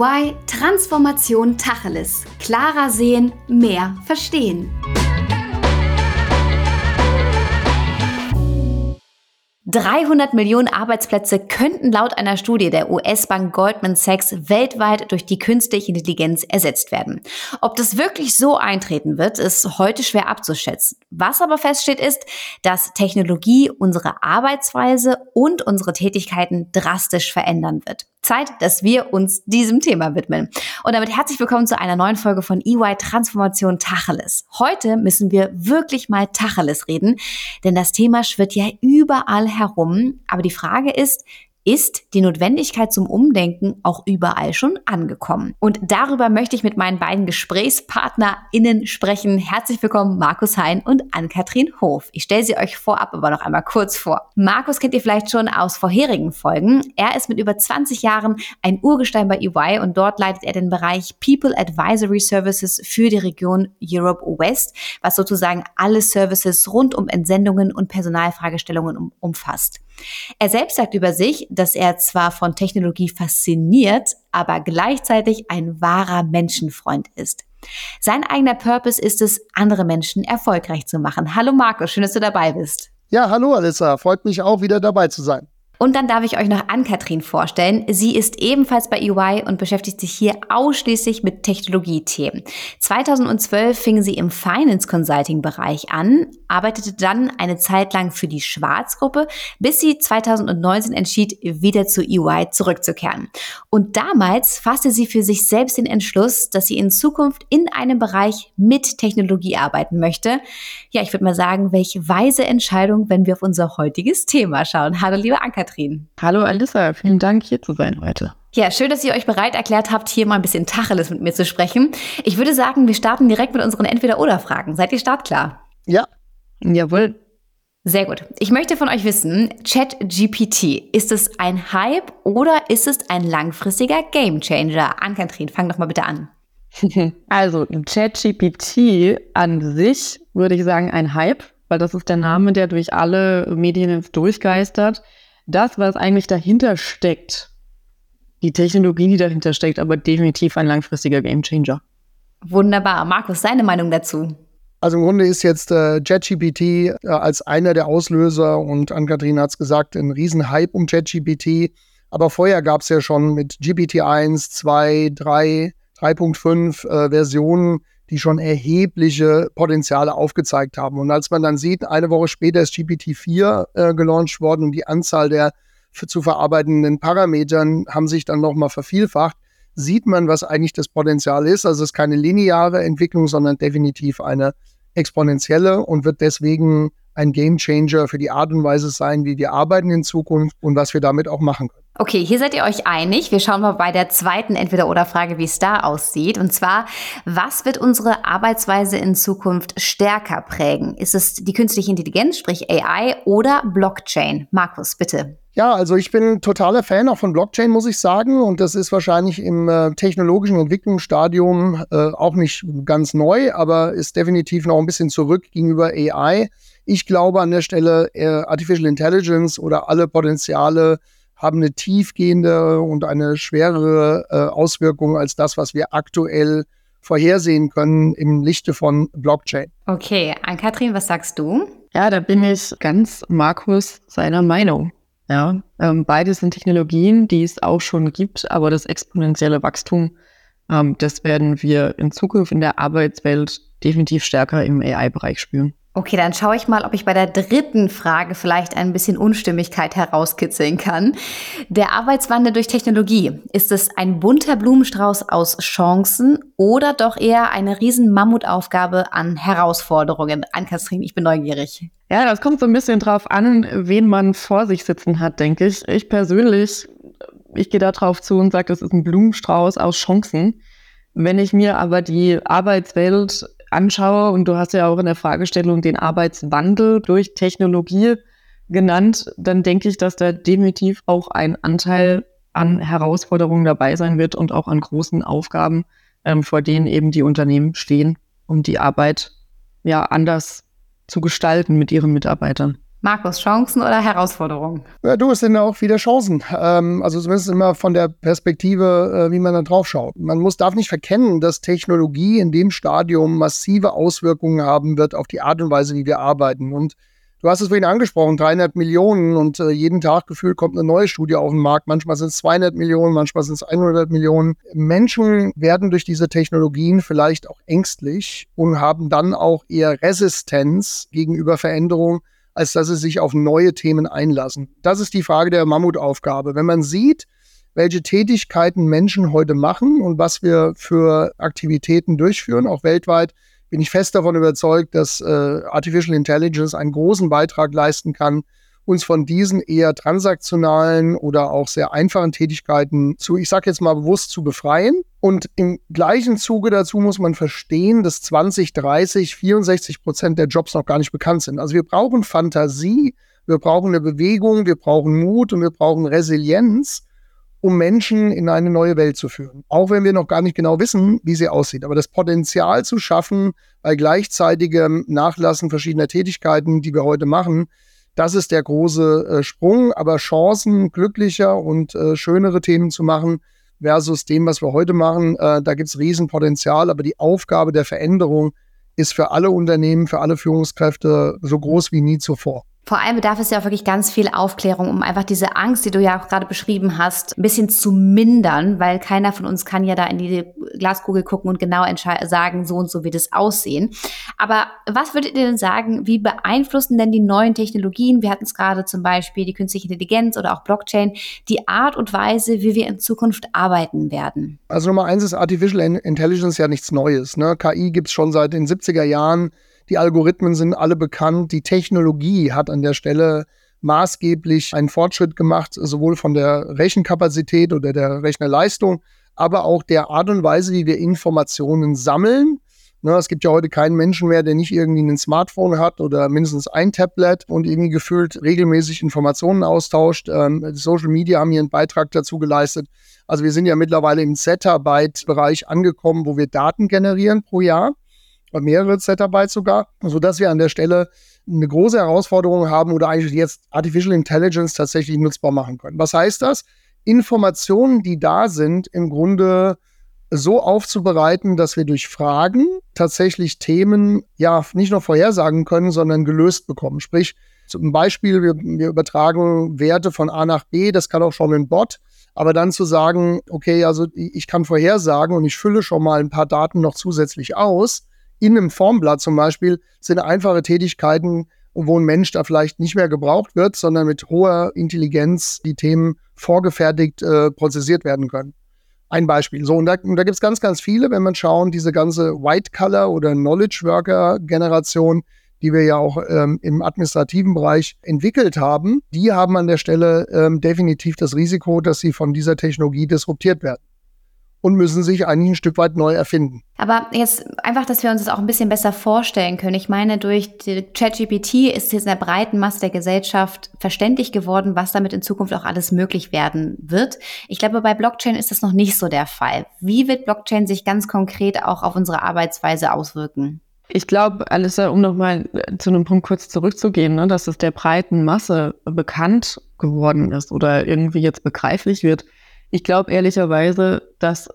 EY Transformation Tacheles. Klarer sehen, mehr verstehen. 300 Millionen Arbeitsplätze könnten laut einer Studie der US-Bank Goldman Sachs weltweit durch die künstliche Intelligenz ersetzt werden. Ob das wirklich so eintreten wird, ist heute schwer abzuschätzen. Was aber feststeht ist, dass Technologie unsere Arbeitsweise und unsere Tätigkeiten drastisch verändern wird. Zeit, dass wir uns diesem Thema widmen. Und damit herzlich willkommen zu einer neuen Folge von EY Transformation Tacheles. Heute müssen wir wirklich mal Tacheles reden, denn das Thema schwirrt ja überall herum. Aber die Frage ist, ist die Notwendigkeit zum Umdenken auch überall schon angekommen. Und darüber möchte ich mit meinen beiden GesprächspartnerInnen sprechen. Herzlich willkommen, Markus Hein und Ann-Kathrin Hof. Ich stelle sie euch vorab aber noch einmal kurz vor. Markus kennt ihr vielleicht schon aus vorherigen Folgen. Er ist mit über 20 Jahren ein Urgestein bei EY und dort leitet er den Bereich People Advisory Services für die Region Europe West, was sozusagen alle Services rund um Entsendungen und Personalfragestellungen um, umfasst. Er selbst sagt über sich, dass er zwar von Technologie fasziniert, aber gleichzeitig ein wahrer Menschenfreund ist. Sein eigener Purpose ist es, andere Menschen erfolgreich zu machen. Hallo Markus, schön, dass du dabei bist. Ja, hallo Alissa, freut mich auch wieder dabei zu sein. Und dann darf ich euch noch Ann-Kathrin vorstellen. Sie ist ebenfalls bei EY und beschäftigt sich hier ausschließlich mit Technologiethemen. 2012 fing sie im Finance Consulting Bereich an, arbeitete dann eine Zeit lang für die Schwarzgruppe, bis sie 2019 entschied, wieder zu EY zurückzukehren. Und damals fasste sie für sich selbst den Entschluss, dass sie in Zukunft in einem Bereich mit Technologie arbeiten möchte. Ja, ich würde mal sagen, welche weise Entscheidung, wenn wir auf unser heutiges Thema schauen. Hallo, liebe Ann-Kathrin. Katrin. Hallo Alissa, vielen Dank hier zu sein heute. Ja, schön, dass ihr euch bereit erklärt habt, hier mal ein bisschen Tacheles mit mir zu sprechen. Ich würde sagen, wir starten direkt mit unseren Entweder-Oder-Fragen. Seid ihr startklar? Ja. Jawohl. Sehr gut. Ich möchte von euch wissen, ChatGPT, ist es ein Hype oder ist es ein langfristiger Gamechanger? Ann-Kathrin, fang doch mal bitte an. Also, ChatGPT an sich würde ich sagen ein Hype, weil das ist der Name, der durch alle Medien jetzt durchgeistert das, was eigentlich dahinter steckt, die Technologie, die dahinter steckt, aber definitiv ein langfristiger Gamechanger. Wunderbar. Markus, seine Meinung dazu? Also im Grunde ist jetzt äh, ChatGPT äh, als einer der Auslöser und Ann-Kathrin hat es gesagt, ein Riesenhype um ChatGPT. Aber vorher gab es ja schon mit GPT 1, 2, 3, 3.5 äh, Versionen die schon erhebliche Potenziale aufgezeigt haben. Und als man dann sieht, eine Woche später ist GPT-4 äh, gelauncht worden und die Anzahl der zu verarbeitenden Parametern haben sich dann nochmal vervielfacht, sieht man, was eigentlich das Potenzial ist. Also es ist keine lineare Entwicklung, sondern definitiv eine exponentielle und wird deswegen ein Gamechanger für die Art und Weise sein, wie wir arbeiten in Zukunft und was wir damit auch machen können. Okay, hier seid ihr euch einig. Wir schauen mal bei der zweiten Entweder-Oder-Frage, wie es da aussieht. Und zwar, was wird unsere Arbeitsweise in Zukunft stärker prägen? Ist es die künstliche Intelligenz, sprich AI oder Blockchain? Markus, bitte. Ja, also ich bin totaler Fan auch von Blockchain, muss ich sagen. Und das ist wahrscheinlich im äh, technologischen Entwicklungsstadium äh, auch nicht ganz neu, aber ist definitiv noch ein bisschen zurück gegenüber AI. Ich glaube an der Stelle, äh, Artificial Intelligence oder alle Potenziale haben eine tiefgehende und eine schwerere äh, Auswirkung als das, was wir aktuell vorhersehen können im Lichte von Blockchain. Okay, Ann-Kathrin, was sagst du? Ja, da bin ich ganz Markus seiner Meinung. Ja, ähm, beides sind Technologien, die es auch schon gibt, aber das exponentielle Wachstum, ähm, das werden wir in Zukunft in der Arbeitswelt definitiv stärker im AI-Bereich spüren. Okay, dann schaue ich mal, ob ich bei der dritten Frage vielleicht ein bisschen Unstimmigkeit herauskitzeln kann. Der Arbeitswandel durch Technologie, ist es ein bunter Blumenstrauß aus Chancen oder doch eher eine riesen Mammutaufgabe an Herausforderungen? Ann-Kathrin, ich bin neugierig. Ja, das kommt so ein bisschen drauf an, wen man vor sich sitzen hat, denke ich. Ich persönlich, ich gehe da drauf zu und sage, das ist ein Blumenstrauß aus Chancen. Wenn ich mir aber die Arbeitswelt anschaue, und du hast ja auch in der Fragestellung den Arbeitswandel durch Technologie genannt, dann denke ich, dass da definitiv auch ein Anteil an Herausforderungen dabei sein wird und auch an großen Aufgaben, ähm, vor denen eben die Unternehmen stehen, um die Arbeit ja anders zu gestalten mit ihren Mitarbeitern. Markus, Chancen oder Herausforderungen? Ja, du, es sind auch wieder Chancen. Ähm, also zumindest immer von der Perspektive, äh, wie man da drauf schaut. Man muss, darf nicht verkennen, dass Technologie in dem Stadium massive Auswirkungen haben wird auf die Art und Weise, wie wir arbeiten. Und du hast es vorhin angesprochen, 300 Millionen und äh, jeden Tag gefühlt kommt eine neue Studie auf den Markt. Manchmal sind es 200 Millionen, manchmal sind es 100 Millionen. Menschen werden durch diese Technologien vielleicht auch ängstlich und haben dann auch eher Resistenz gegenüber Veränderungen als dass sie sich auf neue Themen einlassen. Das ist die Frage der Mammutaufgabe. Wenn man sieht, welche Tätigkeiten Menschen heute machen und was wir für Aktivitäten durchführen, auch weltweit, bin ich fest davon überzeugt, dass äh, Artificial Intelligence einen großen Beitrag leisten kann, uns von diesen eher transaktionalen oder auch sehr einfachen Tätigkeiten zu, ich sage jetzt mal bewusst, zu befreien. Und im gleichen Zuge dazu muss man verstehen, dass 20, 30, 64 Prozent der Jobs noch gar nicht bekannt sind. Also wir brauchen Fantasie, wir brauchen eine Bewegung, wir brauchen Mut und wir brauchen Resilienz, um Menschen in eine neue Welt zu führen. Auch wenn wir noch gar nicht genau wissen, wie sie aussieht. Aber das Potenzial zu schaffen, bei gleichzeitigem Nachlassen verschiedener Tätigkeiten, die wir heute machen, das ist der große äh, Sprung, aber Chancen, glücklicher und äh, schönere Themen zu machen versus dem, was wir heute machen, äh, da gibt es Riesenpotenzial, aber die Aufgabe der Veränderung ist für alle Unternehmen, für alle Führungskräfte so groß wie nie zuvor. Vor allem bedarf es ja auch wirklich ganz viel Aufklärung, um einfach diese Angst, die du ja auch gerade beschrieben hast, ein bisschen zu mindern, weil keiner von uns kann ja da in die Glaskugel gucken und genau sagen, so und so wird es aussehen. Aber was würdet ihr denn sagen, wie beeinflussen denn die neuen Technologien, wir hatten es gerade zum Beispiel die künstliche Intelligenz oder auch Blockchain, die Art und Weise, wie wir in Zukunft arbeiten werden? Also Nummer eins ist Artificial Intelligence ja nichts Neues. Ne? KI gibt es schon seit den 70er Jahren. Die Algorithmen sind alle bekannt. Die Technologie hat an der Stelle maßgeblich einen Fortschritt gemacht, sowohl von der Rechenkapazität oder der Rechnerleistung, aber auch der Art und Weise, wie wir Informationen sammeln. Ne, es gibt ja heute keinen Menschen mehr, der nicht irgendwie ein Smartphone hat oder mindestens ein Tablet und irgendwie gefühlt regelmäßig Informationen austauscht. Ähm, Social Media haben hier einen Beitrag dazu geleistet. Also wir sind ja mittlerweile im Zettabyte-Bereich angekommen, wo wir Daten generieren pro Jahr mehrere Zettabytes sogar, sodass wir an der Stelle eine große Herausforderung haben oder eigentlich jetzt Artificial Intelligence tatsächlich nutzbar machen können. Was heißt das? Informationen, die da sind, im Grunde so aufzubereiten, dass wir durch Fragen tatsächlich Themen ja nicht nur vorhersagen können, sondern gelöst bekommen. Sprich, zum Beispiel, wir, wir übertragen Werte von A nach B, das kann auch schon ein Bot, aber dann zu sagen, okay, also ich kann vorhersagen und ich fülle schon mal ein paar Daten noch zusätzlich aus, in einem Formblatt zum Beispiel sind einfache Tätigkeiten, wo ein Mensch da vielleicht nicht mehr gebraucht wird, sondern mit hoher Intelligenz die Themen vorgefertigt äh, prozessiert werden können. Ein Beispiel. So, und da, da gibt es ganz, ganz viele, wenn man schauen, diese ganze White-Color- oder Knowledge-Worker-Generation, die wir ja auch ähm, im administrativen Bereich entwickelt haben, die haben an der Stelle ähm, definitiv das Risiko, dass sie von dieser Technologie disruptiert werden und müssen sich eigentlich ein Stück weit neu erfinden. Aber jetzt einfach, dass wir uns das auch ein bisschen besser vorstellen können. Ich meine, durch ChatGPT ist jetzt in der breiten Masse der Gesellschaft verständlich geworden, was damit in Zukunft auch alles möglich werden wird. Ich glaube, bei Blockchain ist das noch nicht so der Fall. Wie wird Blockchain sich ganz konkret auch auf unsere Arbeitsweise auswirken? Ich glaube, Alissa, um nochmal zu einem Punkt kurz zurückzugehen, ne, dass es der breiten Masse bekannt geworden ist oder irgendwie jetzt begreiflich wird, ich glaube ehrlicherweise, dass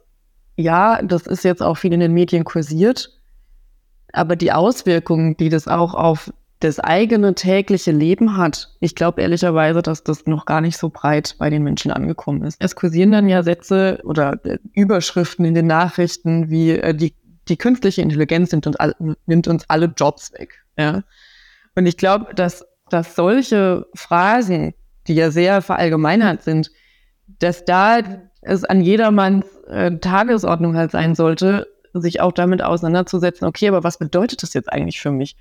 ja, das ist jetzt auch viel in den Medien kursiert, aber die Auswirkungen, die das auch auf das eigene tägliche Leben hat, ich glaube ehrlicherweise, dass das noch gar nicht so breit bei den Menschen angekommen ist. Es kursieren dann ja Sätze oder äh, Überschriften in den Nachrichten wie äh, die, die künstliche Intelligenz nimmt uns, all, nimmt uns alle Jobs weg. Ja? Und ich glaube, dass, dass solche Phrasen, die ja sehr verallgemeinert sind, dass da es an jedermanns äh, Tagesordnung halt sein sollte, sich auch damit auseinanderzusetzen, okay, aber was bedeutet das jetzt eigentlich für mich?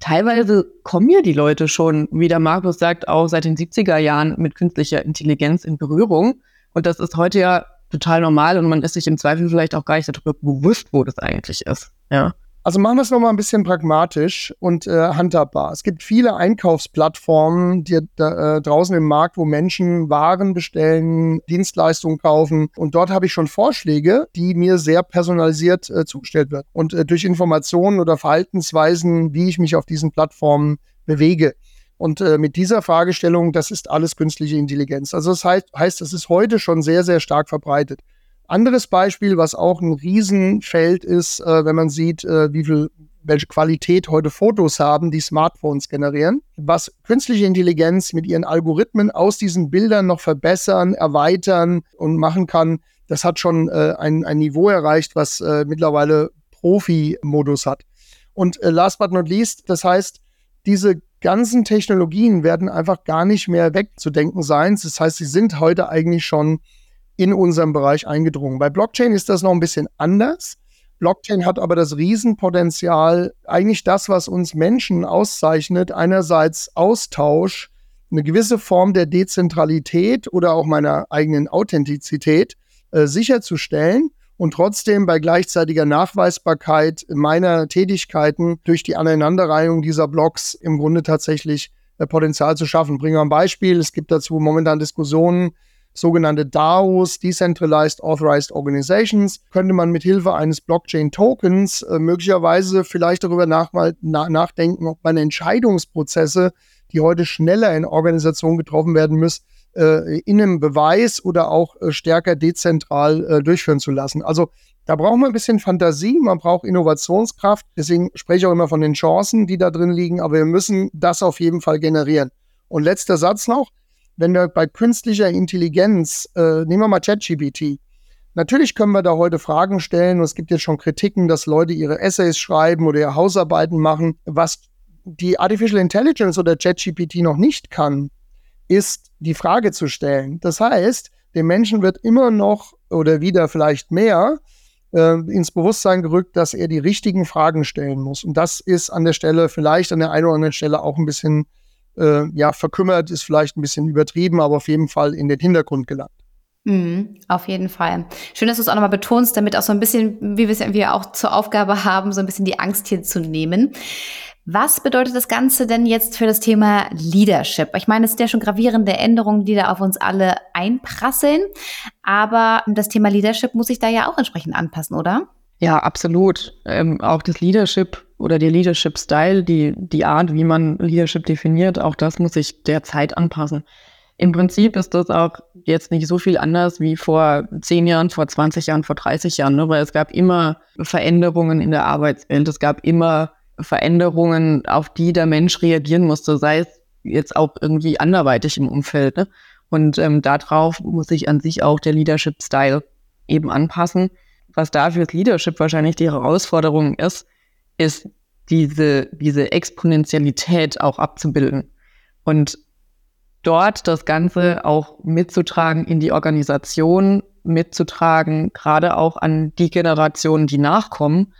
Teilweise kommen ja die Leute schon, wie der Markus sagt, auch seit den 70er Jahren mit künstlicher Intelligenz in Berührung. Und das ist heute ja total normal und man ist sich im Zweifel vielleicht auch gar nicht darüber bewusst, wo das eigentlich ist. Ja. Also machen wir es nochmal ein bisschen pragmatisch und äh, handhabbar. Es gibt viele Einkaufsplattformen die, da, äh, draußen im Markt, wo Menschen Waren bestellen, Dienstleistungen kaufen. Und dort habe ich schon Vorschläge, die mir sehr personalisiert äh, zugestellt werden. Und äh, durch Informationen oder Verhaltensweisen, wie ich mich auf diesen Plattformen bewege. Und äh, mit dieser Fragestellung, das ist alles künstliche Intelligenz. Also das heißt, heißt, es ist heute schon sehr, sehr stark verbreitet. Anderes Beispiel, was auch ein Riesenfeld ist, äh, wenn man sieht, äh, wie viel, welche Qualität heute Fotos haben, die Smartphones generieren, was künstliche Intelligenz mit ihren Algorithmen aus diesen Bildern noch verbessern, erweitern und machen kann, das hat schon äh, ein, ein Niveau erreicht, was äh, mittlerweile Profi-Modus hat. Und äh, last but not least, das heißt, diese ganzen Technologien werden einfach gar nicht mehr wegzudenken sein. Das heißt, sie sind heute eigentlich schon in unserem Bereich eingedrungen. Bei Blockchain ist das noch ein bisschen anders. Blockchain hat aber das Riesenpotenzial, eigentlich das, was uns Menschen auszeichnet, einerseits Austausch, eine gewisse Form der Dezentralität oder auch meiner eigenen Authentizität äh, sicherzustellen und trotzdem bei gleichzeitiger Nachweisbarkeit meiner Tätigkeiten durch die Aneinanderreihung dieser Blocks im Grunde tatsächlich äh, Potenzial zu schaffen. Bringen wir ein Beispiel. Es gibt dazu momentan Diskussionen, sogenannte DAOs, Decentralized Authorized Organizations, könnte man mit Hilfe eines Blockchain-Tokens äh, möglicherweise vielleicht darüber nach, na, nachdenken, ob man Entscheidungsprozesse, die heute schneller in Organisationen getroffen werden müssen, äh, in einem Beweis oder auch äh, stärker dezentral äh, durchführen zu lassen. Also da braucht man ein bisschen Fantasie, man braucht Innovationskraft. Deswegen spreche ich auch immer von den Chancen, die da drin liegen, aber wir müssen das auf jeden Fall generieren. Und letzter Satz noch, wenn wir bei künstlicher Intelligenz, äh, nehmen wir mal ChatGPT, Natürlich können wir da heute Fragen stellen und es gibt jetzt schon Kritiken, dass Leute ihre Essays schreiben oder ihre Hausarbeiten machen. Was die Artificial Intelligence oder ChatGPT noch nicht kann, ist die Frage zu stellen. Das heißt, dem Menschen wird immer noch oder wieder vielleicht mehr äh, ins Bewusstsein gerückt, dass er die richtigen Fragen stellen muss. Und das ist an der Stelle vielleicht an der einen oder anderen Stelle auch ein bisschen äh, ja verkümmert, ist vielleicht ein bisschen übertrieben, aber auf jeden Fall in den Hintergrund gelangt. Mhm, auf jeden Fall. Schön, dass du es auch nochmal betonst, damit auch so ein bisschen, wie wir es ja auch zur Aufgabe haben, so ein bisschen die Angst hier zu nehmen. Was bedeutet das Ganze denn jetzt für das Thema Leadership? Ich meine, es sind ja schon gravierende Änderungen, die da auf uns alle einprasseln. Aber das Thema Leadership muss sich da ja auch entsprechend anpassen, oder? Ja, absolut. Ähm, auch das Leadership oder der Leadership-Style, die, die Art, wie man Leadership definiert, auch das muss sich der Zeit anpassen. Im Prinzip ist das auch jetzt nicht so viel anders wie vor zehn Jahren, vor 20 Jahren, vor 30 Jahren, ne? weil es gab immer Veränderungen in der Arbeitswelt. Es gab immer Veränderungen, auf die der Mensch reagieren musste, sei es jetzt auch irgendwie anderweitig im Umfeld. Ne? Und ähm, darauf muss sich an sich auch der Leadership-Style eben anpassen. Was da fürs Leadership wahrscheinlich die Herausforderung ist, ist diese, diese Exponentialität auch abzubilden. Und dort das Ganze auch mitzutragen in die Organisation, mitzutragen, gerade auch an die Generationen, die nachkommen,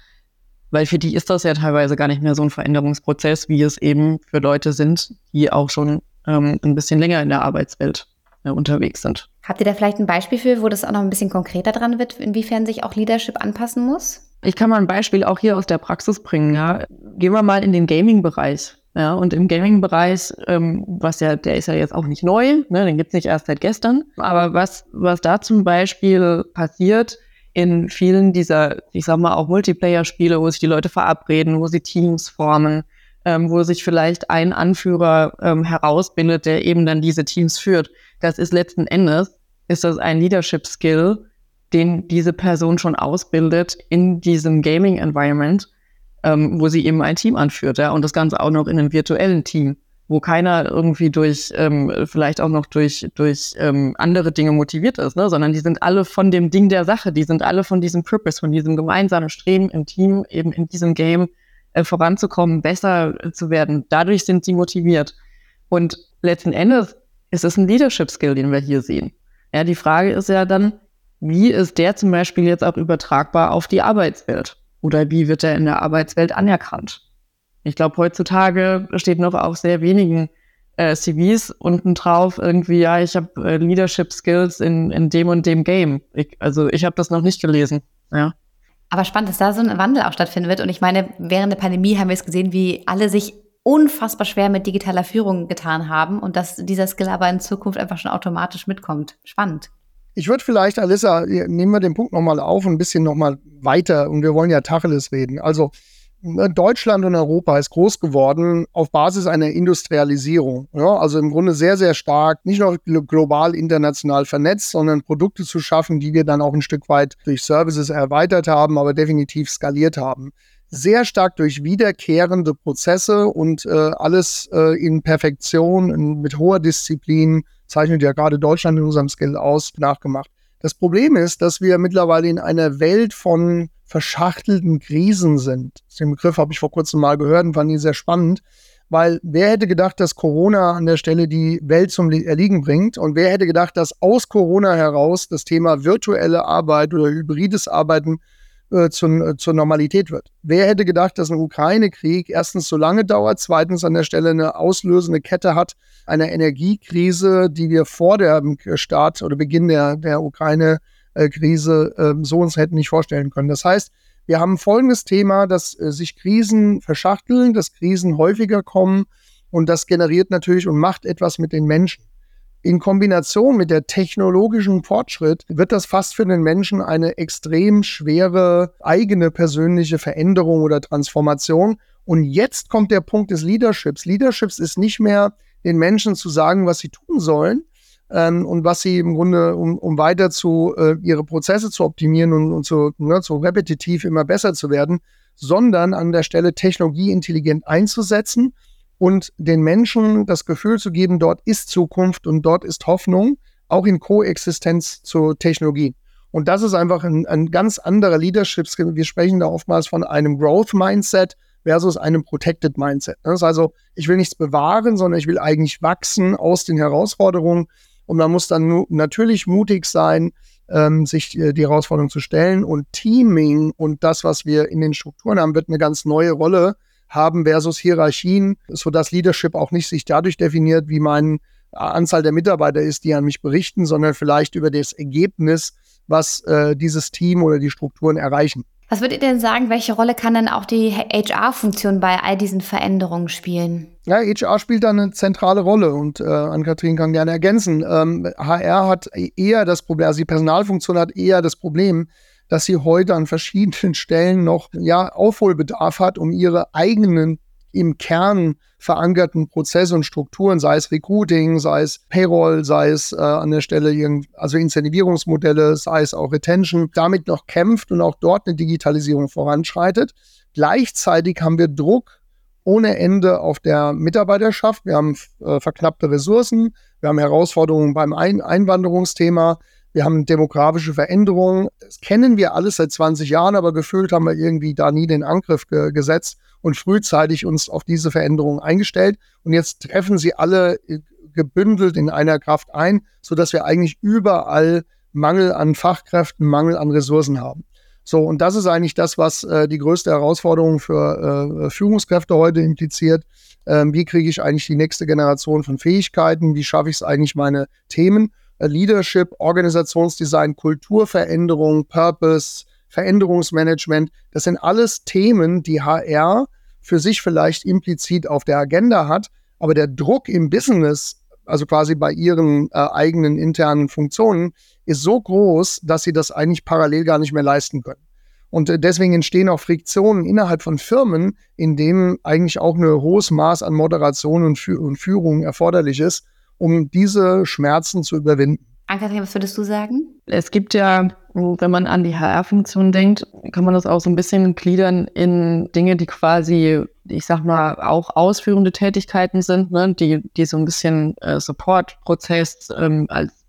weil für die ist das ja teilweise gar nicht mehr so ein Veränderungsprozess, wie es eben für Leute sind, die auch schon ähm, ein bisschen länger in der Arbeitswelt äh, unterwegs sind. Habt ihr da vielleicht ein Beispiel für, wo das auch noch ein bisschen konkreter dran wird, inwiefern sich auch Leadership anpassen muss? Ich kann mal ein Beispiel auch hier aus der Praxis bringen. Ja. Gehen wir mal in den Gaming-Bereich. Ja, und im Gaming-Bereich, ähm, was ja, der ist ja jetzt auch nicht neu, ne, den gibt's nicht erst seit gestern. Aber was, was da zum Beispiel passiert, in vielen dieser, ich sag mal, auch Multiplayer-Spiele, wo sich die Leute verabreden, wo sie Teams formen, ähm, wo sich vielleicht ein Anführer ähm, herausbildet, der eben dann diese Teams führt. Das ist letzten Endes, ist das ein Leadership-Skill, den diese Person schon ausbildet in diesem Gaming-Environment, ähm, wo sie eben ein Team anführt, ja, und das Ganze auch noch in einem virtuellen Team wo keiner irgendwie durch, ähm, vielleicht auch noch durch, durch ähm, andere Dinge motiviert ist, ne? sondern die sind alle von dem Ding der Sache, die sind alle von diesem Purpose, von diesem gemeinsamen Streben im Team, eben in diesem Game äh, voranzukommen, besser zu werden. Dadurch sind sie motiviert. Und letzten Endes ist es ein Leadership-Skill, den wir hier sehen. Ja, die Frage ist ja dann, wie ist der zum Beispiel jetzt auch übertragbar auf die Arbeitswelt? Oder wie wird er in der Arbeitswelt anerkannt? Ich glaube, heutzutage steht noch auf sehr wenigen äh, CVs unten drauf irgendwie, ja, ich habe äh, Leadership Skills in, in dem und dem Game. Ich, also ich habe das noch nicht gelesen, ja. Aber spannend, dass da so ein Wandel auch stattfinden wird. Und ich meine, während der Pandemie haben wir es gesehen, wie alle sich unfassbar schwer mit digitaler Führung getan haben und dass dieser Skill aber in Zukunft einfach schon automatisch mitkommt. Spannend. Ich würde vielleicht, Alissa, nehmen wir den Punkt nochmal auf und ein bisschen nochmal weiter und wir wollen ja Tacheles reden. Also ne, Deutschland und Europa ist groß geworden auf Basis einer Industrialisierung. Ja, also im Grunde sehr, sehr stark, nicht nur global, international vernetzt, sondern Produkte zu schaffen, die wir dann auch ein Stück weit durch Services erweitert haben, aber definitiv skaliert haben sehr stark durch wiederkehrende Prozesse und äh, alles äh, in Perfektion, in, mit hoher Disziplin, zeichnet ja gerade Deutschland in unserem Skill aus, nachgemacht. Das Problem ist, dass wir mittlerweile in einer Welt von verschachtelten Krisen sind. Den Begriff habe ich vor kurzem mal gehört und fand ihn sehr spannend, weil wer hätte gedacht, dass Corona an der Stelle die Welt zum Erliegen bringt und wer hätte gedacht, dass aus Corona heraus das Thema virtuelle Arbeit oder hybrides Arbeiten äh, äh, zur Normalität wird. Wer hätte gedacht, dass ein Ukraine-Krieg erstens so lange dauert, zweitens an der Stelle eine auslösende Kette hat, einer Energiekrise, die wir vor dem Start oder Beginn der, der Ukraine-Krise äh, so uns hätten nicht vorstellen können. Das heißt, wir haben folgendes Thema, dass äh, sich Krisen verschachteln, dass Krisen häufiger kommen und das generiert natürlich und macht etwas mit den Menschen in Kombination mit der technologischen Fortschritt wird das fast für den Menschen eine extrem schwere eigene persönliche Veränderung oder Transformation. Und jetzt kommt der Punkt des Leaderships. Leaderships ist nicht mehr den Menschen zu sagen, was sie tun sollen ähm, und was sie im Grunde, um, um weiter zu äh, ihre Prozesse zu optimieren und, und zu, ne, so repetitiv immer besser zu werden, sondern an der Stelle Technologie intelligent einzusetzen und den Menschen das Gefühl zu geben, dort ist Zukunft und dort ist Hoffnung, auch in Koexistenz zur Technologie. Und das ist einfach ein, ein ganz anderer Leadership. Wir sprechen da oftmals von einem Growth-Mindset versus einem Protected Mindset. Das ist also, ich will nichts bewahren, sondern ich will eigentlich wachsen aus den Herausforderungen. Und man muss dann natürlich mutig sein, ähm, sich äh, die Herausforderung zu stellen. Und Teaming und das, was wir in den Strukturen haben, wird eine ganz neue Rolle haben versus Hierarchien, sodass Leadership auch nicht sich dadurch definiert, wie meine Anzahl der Mitarbeiter ist, die an mich berichten, sondern vielleicht über das Ergebnis, was äh, dieses Team oder die Strukturen erreichen. Was würdet ihr denn sagen, welche Rolle kann dann auch die HR-Funktion bei all diesen Veränderungen spielen? Ja, HR spielt da eine zentrale Rolle und äh, Ann-Kathrin kann gerne ergänzen. Ähm, HR hat eher das Problem, also die Personalfunktion hat eher das Problem, dass sie heute an verschiedenen Stellen noch ja, Aufholbedarf hat, um ihre eigenen im Kern verankerten Prozesse und Strukturen, sei es Recruiting, sei es Payroll, sei es äh, an der Stelle also Incentivierungsmodelle, sei es auch Retention, damit noch kämpft und auch dort eine Digitalisierung voranschreitet. Gleichzeitig haben wir Druck ohne Ende auf der Mitarbeiterschaft. Wir haben äh, verknappte Ressourcen, wir haben Herausforderungen beim Ein Einwanderungsthema, wir haben demografische Veränderungen. Das kennen wir alles seit 20 Jahren, aber gefühlt haben wir irgendwie da nie den Angriff ge gesetzt und frühzeitig uns auf diese Veränderungen eingestellt. Und jetzt treffen sie alle äh, gebündelt in einer Kraft ein, sodass wir eigentlich überall Mangel an Fachkräften, Mangel an Ressourcen haben. So, und das ist eigentlich das, was äh, die größte Herausforderung für äh, Führungskräfte heute impliziert. Ähm, wie kriege ich eigentlich die nächste Generation von Fähigkeiten? Wie schaffe ich es eigentlich, meine Themen Leadership, Organisationsdesign, Kulturveränderung, Purpose, Veränderungsmanagement. Das sind alles Themen, die HR für sich vielleicht implizit auf der Agenda hat, aber der Druck im Business, also quasi bei ihren äh, eigenen internen Funktionen, ist so groß, dass sie das eigentlich parallel gar nicht mehr leisten können. Und äh, deswegen entstehen auch Friktionen innerhalb von Firmen, in denen eigentlich auch ein hohes Maß an Moderation und, Fü und Führung erforderlich ist, um diese Schmerzen zu überwinden. Ann-Kathrin, was würdest du sagen? Es gibt ja, wenn man an die HR-Funktion denkt, kann man das auch so ein bisschen gliedern in Dinge, die quasi, ich sag mal, auch ausführende Tätigkeiten sind, ne? die, die so ein bisschen äh, Support-Prozess ähm, als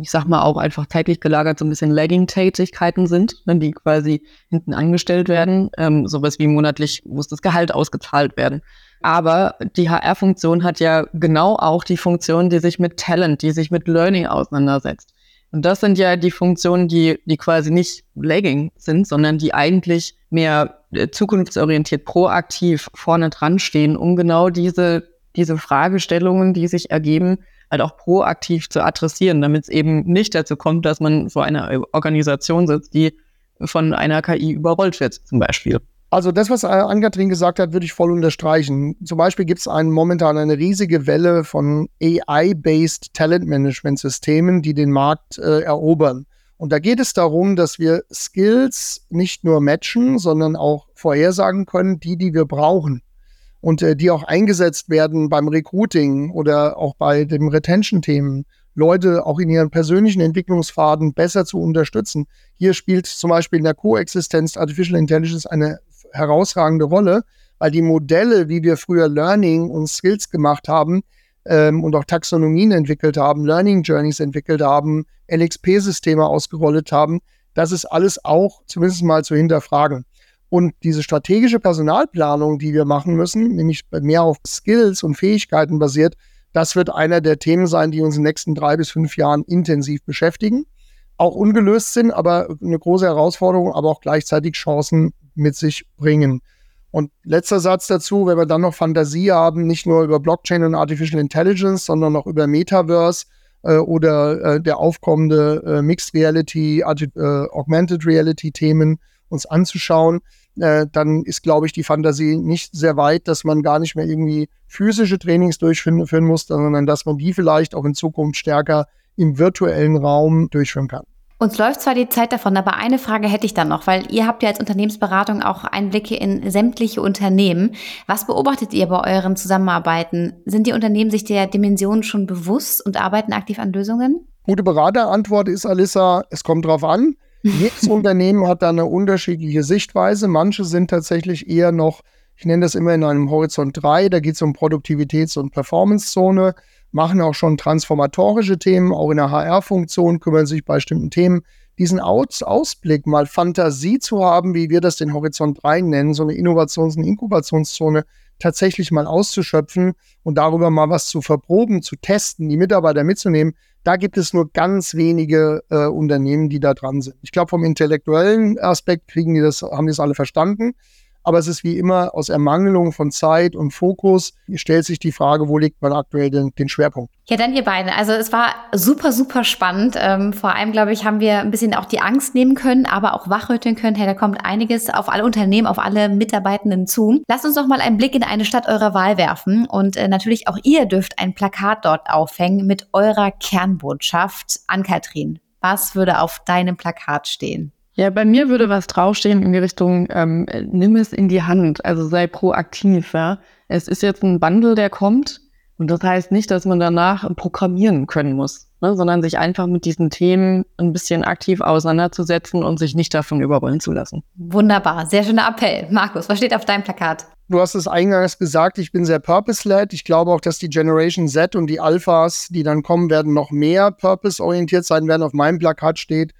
ich sag mal auch einfach zeitlich gelagert so ein bisschen Lagging-Tätigkeiten sind, ne, die quasi hinten angestellt werden. Ähm, sowas wie monatlich muss das Gehalt ausgezahlt werden. Aber die HR-Funktion hat ja genau auch die Funktion, die sich mit Talent, die sich mit Learning auseinandersetzt. Und das sind ja die Funktionen, die, die quasi nicht lagging sind, sondern die eigentlich mehr äh, zukunftsorientiert, proaktiv vorne dran stehen, um genau diese, diese Fragestellungen, die sich ergeben, halt auch proaktiv zu adressieren, damit es eben nicht dazu kommt, dass man vor einer Organisation sitzt, die von einer KI überrollt wird, zum Beispiel. Also das, was Ann-Kathrin gesagt hat, würde ich voll unterstreichen. Zum Beispiel gibt es momentan eine riesige Welle von AI-based Talent-Management-Systemen, die den Markt äh, erobern. Und da geht es darum, dass wir Skills nicht nur matchen, sondern auch vorhersagen können, die, die wir brauchen und äh, die auch eingesetzt werden beim Recruiting oder auch bei den Retention-Themen, Leute auch in ihren persönlichen Entwicklungspfaden besser zu unterstützen. Hier spielt zum Beispiel in der Koexistenz Artificial Intelligence eine herausragende Rolle, weil die Modelle, wie wir früher Learning und Skills gemacht haben, ähm, und auch Taxonomien entwickelt haben, Learning Journeys entwickelt haben, LXP-Systeme ausgerollt haben. Das ist alles auch zumindest mal zu hinterfragen. Und diese strategische Personalplanung, die wir machen müssen, nämlich mehr auf Skills und Fähigkeiten basiert, das wird einer der Themen sein, die uns in den nächsten drei bis fünf Jahren intensiv beschäftigen. Auch ungelöst sind, aber eine große Herausforderung, aber auch gleichzeitig Chancen mit sich bringen. Und letzter Satz dazu, wenn wir dann noch Fantasie haben, nicht nur über Blockchain und Artificial Intelligence, sondern auch über Metaverse äh, oder äh, der aufkommende äh, Mixed Reality, äh, Augmented Reality Themen uns anzuschauen, äh, dann ist, glaube ich, die Fantasie nicht sehr weit, dass man gar nicht mehr irgendwie physische Trainings durchführen muss, sondern dass man die vielleicht auch in Zukunft stärker im virtuellen Raum durchführen kann. Uns läuft zwar die Zeit davon, aber eine Frage hätte ich dann noch, weil ihr habt ja als Unternehmensberatung auch Einblicke in sämtliche Unternehmen. Was beobachtet ihr bei euren Zusammenarbeiten? Sind die Unternehmen sich der Dimension schon bewusst und arbeiten aktiv an Lösungen? Gute Beraterantwort ist, Alissa, es kommt drauf an. Jedes Unternehmen hat da eine unterschiedliche Sichtweise. Manche sind tatsächlich eher noch, ich nenne das immer in einem Horizont 3, da geht es um Produktivitäts- und Performance-Zone machen auch schon transformatorische Themen, auch in der HR-Funktion kümmern sich bei bestimmten Themen. Diesen Aus Ausblick, mal Fantasie zu haben, wie wir das den Horizont 3 nennen, so eine Innovations- und Inkubationszone tatsächlich mal auszuschöpfen und darüber mal was zu verproben, zu testen, die Mitarbeiter mitzunehmen, da gibt es nur ganz wenige äh, Unternehmen, die da dran sind. Ich glaube, vom intellektuellen Aspekt kriegen die das, haben die das alle verstanden. Aber es ist wie immer aus Ermangelung von Zeit und Fokus stellt sich die Frage, wo liegt man aktuell den, den Schwerpunkt? Ja, dann ihr beiden. Also es war super, super spannend. Ähm, vor allem, glaube ich, haben wir ein bisschen auch die Angst nehmen können, aber auch wachrütteln können. Hey, da kommt einiges auf alle Unternehmen, auf alle Mitarbeitenden zu. Lasst uns doch mal einen Blick in eine Stadt eurer Wahl werfen. Und äh, natürlich auch ihr dürft ein Plakat dort aufhängen mit eurer Kernbotschaft an Katrin. Was würde auf deinem Plakat stehen? Ja, bei mir würde was draufstehen in die Richtung, ähm, nimm es in die Hand, also sei proaktiv. Ja? Es ist jetzt ein Bundle, der kommt. Und das heißt nicht, dass man danach programmieren können muss, ne, sondern sich einfach mit diesen Themen ein bisschen aktiv auseinanderzusetzen und sich nicht davon überrollen zu lassen. Wunderbar, sehr schöner Appell. Markus, was steht auf deinem Plakat? Du hast es eingangs gesagt, ich bin sehr purpose-led. Ich glaube auch, dass die Generation Z und die Alphas, die dann kommen werden, noch mehr purpose-orientiert sein werden. Auf meinem Plakat steht,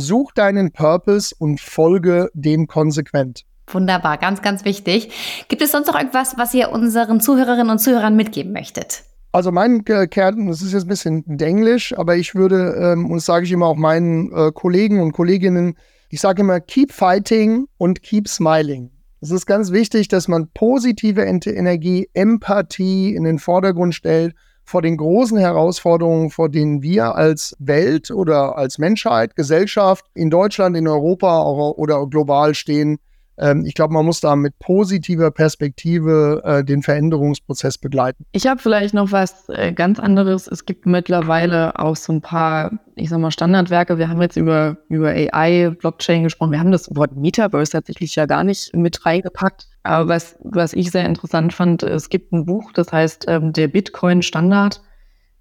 Such deinen Purpose und folge dem konsequent. Wunderbar, ganz, ganz wichtig. Gibt es sonst noch irgendwas, was ihr unseren Zuhörerinnen und Zuhörern mitgeben möchtet? Also mein Kern, das ist jetzt ein bisschen Englisch, aber ich würde, ähm, und das sage ich immer auch meinen äh, Kollegen und Kolleginnen, ich sage immer, keep fighting und keep smiling. Es ist ganz wichtig, dass man positive Energie, Empathie in den Vordergrund stellt vor den großen Herausforderungen, vor denen wir als Welt oder als Menschheit, Gesellschaft in Deutschland, in Europa oder global stehen. Ähm, ich glaube, man muss da mit positiver Perspektive äh, den Veränderungsprozess begleiten. Ich habe vielleicht noch was äh, ganz anderes. Es gibt mittlerweile auch so ein paar, ich sag mal, Standardwerke. Wir haben jetzt über, über AI, Blockchain gesprochen. Wir haben das Wort Metaverse tatsächlich ja gar nicht mit reingepackt. Aber was, was ich sehr interessant fand, es gibt ein Buch, das heißt ähm, der Bitcoin-Standard.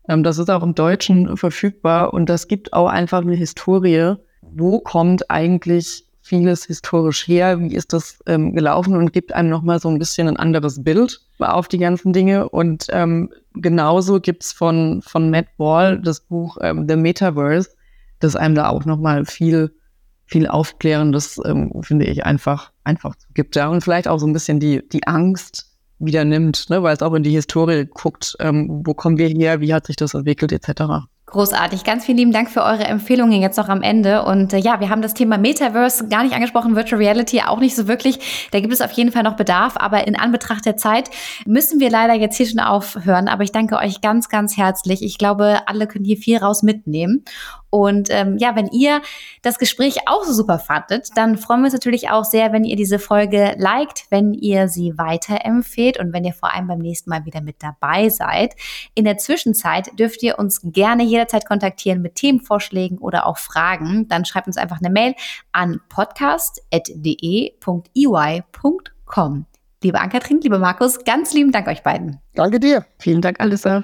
Ähm, das ist auch im Deutschen verfügbar und das gibt auch einfach eine Historie. Wo kommt eigentlich vieles historisch her? Wie ist das ähm, gelaufen und gibt einem nochmal so ein bisschen ein anderes Bild auf die ganzen Dinge. Und ähm, genauso gibt's von, von Matt Ball das Buch ähm, The Metaverse, das einem da auch nochmal viel viel Aufklärendes, ähm, finde ich, einfach, einfach gibt. Ja. Und vielleicht auch so ein bisschen die, die Angst wieder nimmt, ne? weil es auch in die Historie guckt, ähm, wo kommen wir her, wie hat sich das entwickelt, etc. Großartig. Ganz vielen lieben Dank für eure Empfehlungen jetzt noch am Ende. Und äh, ja, wir haben das Thema Metaverse gar nicht angesprochen, Virtual Reality auch nicht so wirklich. Da gibt es auf jeden Fall noch Bedarf. Aber in Anbetracht der Zeit müssen wir leider jetzt hier schon aufhören. Aber ich danke euch ganz, ganz herzlich. Ich glaube, alle können hier viel raus mitnehmen. Und ähm, ja, wenn ihr das Gespräch auch so super fandet, dann freuen wir uns natürlich auch sehr, wenn ihr diese Folge liked, wenn ihr sie weiterempfehlt und wenn ihr vor allem beim nächsten Mal wieder mit dabei seid. In der Zwischenzeit dürft ihr uns gerne jederzeit kontaktieren mit Themenvorschlägen oder auch Fragen. Dann schreibt uns einfach eine Mail an podcast.de.ey.com. Liebe Ann-Kathrin, liebe Markus, ganz lieben Dank euch beiden. Danke dir. Vielen Dank, Alissa.